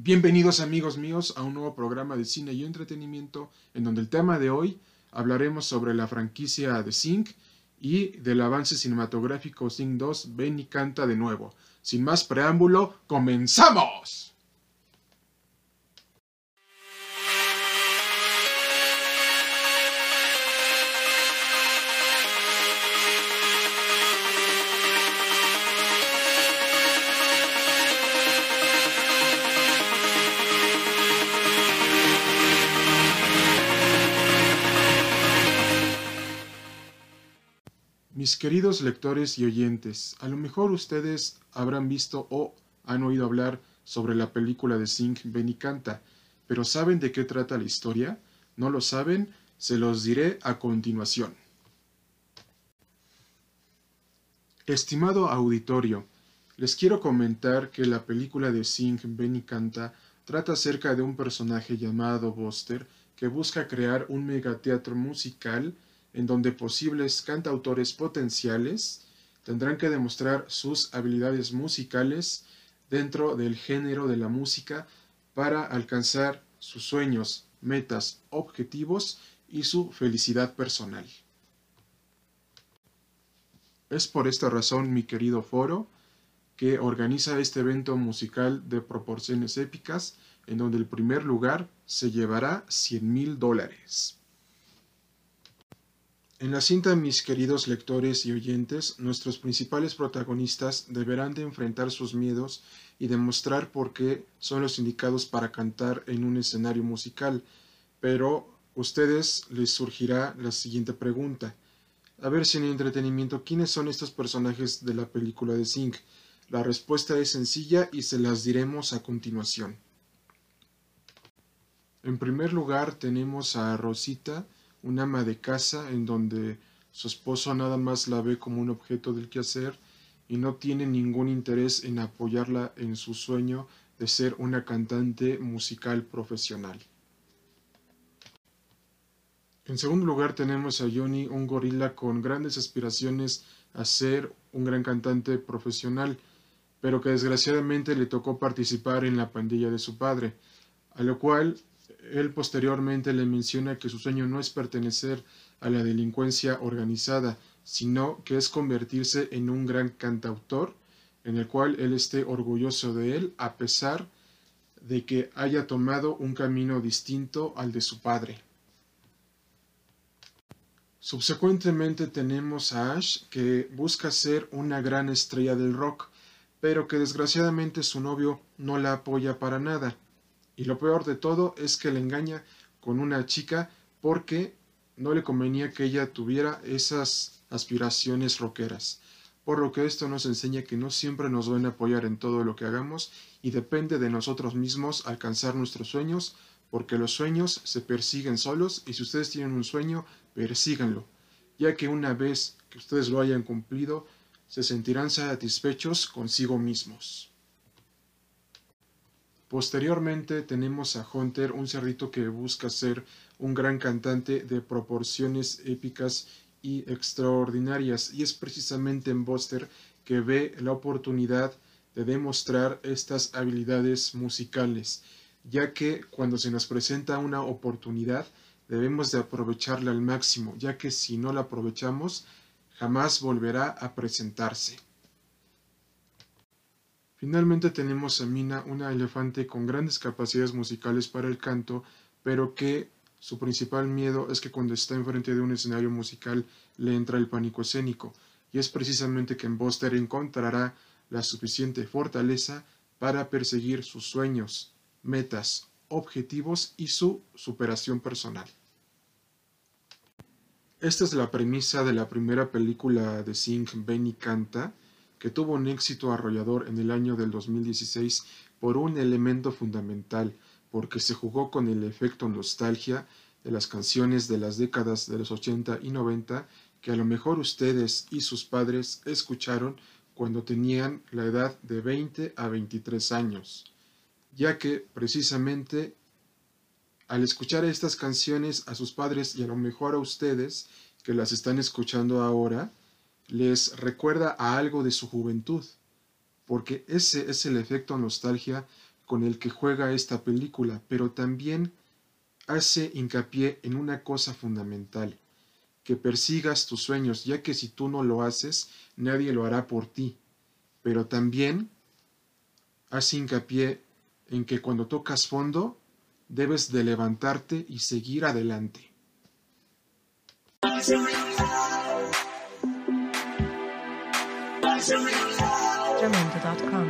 Bienvenidos amigos míos a un nuevo programa de cine y entretenimiento en donde el tema de hoy hablaremos sobre la franquicia de Zinc y del avance cinematográfico Zinc 2 Ven y canta de nuevo. Sin más preámbulo, ¡comenzamos! Mis queridos lectores y oyentes, a lo mejor ustedes habrán visto o han oído hablar sobre la película de Zinc Benicanta, pero ¿saben de qué trata la historia? ¿No lo saben? Se los diré a continuación. Estimado auditorio, les quiero comentar que la película de Zinc Benicanta trata acerca de un personaje llamado Buster que busca crear un megateatro musical en donde posibles cantautores potenciales tendrán que demostrar sus habilidades musicales dentro del género de la música para alcanzar sus sueños, metas, objetivos y su felicidad personal. Es por esta razón, mi querido foro, que organiza este evento musical de proporciones épicas, en donde el primer lugar se llevará 100 mil dólares. En la cinta, mis queridos lectores y oyentes, nuestros principales protagonistas deberán de enfrentar sus miedos y demostrar por qué son los indicados para cantar en un escenario musical. Pero ustedes les surgirá la siguiente pregunta. A ver si en entretenimiento, ¿quiénes son estos personajes de la película de Zinc? La respuesta es sencilla y se las diremos a continuación. En primer lugar tenemos a Rosita, un ama de casa en donde su esposo nada más la ve como un objeto del quehacer y no tiene ningún interés en apoyarla en su sueño de ser una cantante musical profesional. En segundo lugar tenemos a Johnny, un gorila con grandes aspiraciones a ser un gran cantante profesional, pero que desgraciadamente le tocó participar en la pandilla de su padre, a lo cual él posteriormente le menciona que su sueño no es pertenecer a la delincuencia organizada, sino que es convertirse en un gran cantautor, en el cual él esté orgulloso de él, a pesar de que haya tomado un camino distinto al de su padre. Subsecuentemente tenemos a Ash, que busca ser una gran estrella del rock, pero que desgraciadamente su novio no la apoya para nada. Y lo peor de todo es que le engaña con una chica porque no le convenía que ella tuviera esas aspiraciones rockeras. Por lo que esto nos enseña que no siempre nos van a apoyar en todo lo que hagamos y depende de nosotros mismos alcanzar nuestros sueños, porque los sueños se persiguen solos y si ustedes tienen un sueño, persíganlo, ya que una vez que ustedes lo hayan cumplido, se sentirán satisfechos consigo mismos. Posteriormente tenemos a Hunter, un cerrito que busca ser un gran cantante de proporciones épicas y extraordinarias, y es precisamente en Buster que ve la oportunidad de demostrar estas habilidades musicales, ya que cuando se nos presenta una oportunidad debemos de aprovecharla al máximo, ya que si no la aprovechamos jamás volverá a presentarse. Finalmente tenemos a Mina, una elefante con grandes capacidades musicales para el canto, pero que su principal miedo es que cuando está enfrente de un escenario musical le entra el pánico escénico, y es precisamente que en Buster encontrará la suficiente fortaleza para perseguir sus sueños, metas, objetivos y su superación personal. Esta es la premisa de la primera película de Sing Benny Canta, que tuvo un éxito arrollador en el año del 2016 por un elemento fundamental, porque se jugó con el efecto nostalgia de las canciones de las décadas de los 80 y 90 que a lo mejor ustedes y sus padres escucharon cuando tenían la edad de 20 a 23 años, ya que precisamente al escuchar estas canciones a sus padres y a lo mejor a ustedes que las están escuchando ahora, les recuerda a algo de su juventud, porque ese es el efecto nostalgia con el que juega esta película, pero también hace hincapié en una cosa fundamental, que persigas tus sueños, ya que si tú no lo haces, nadie lo hará por ti. Pero también hace hincapié en que cuando tocas fondo, debes de levantarte y seguir adelante. Jamenta.com.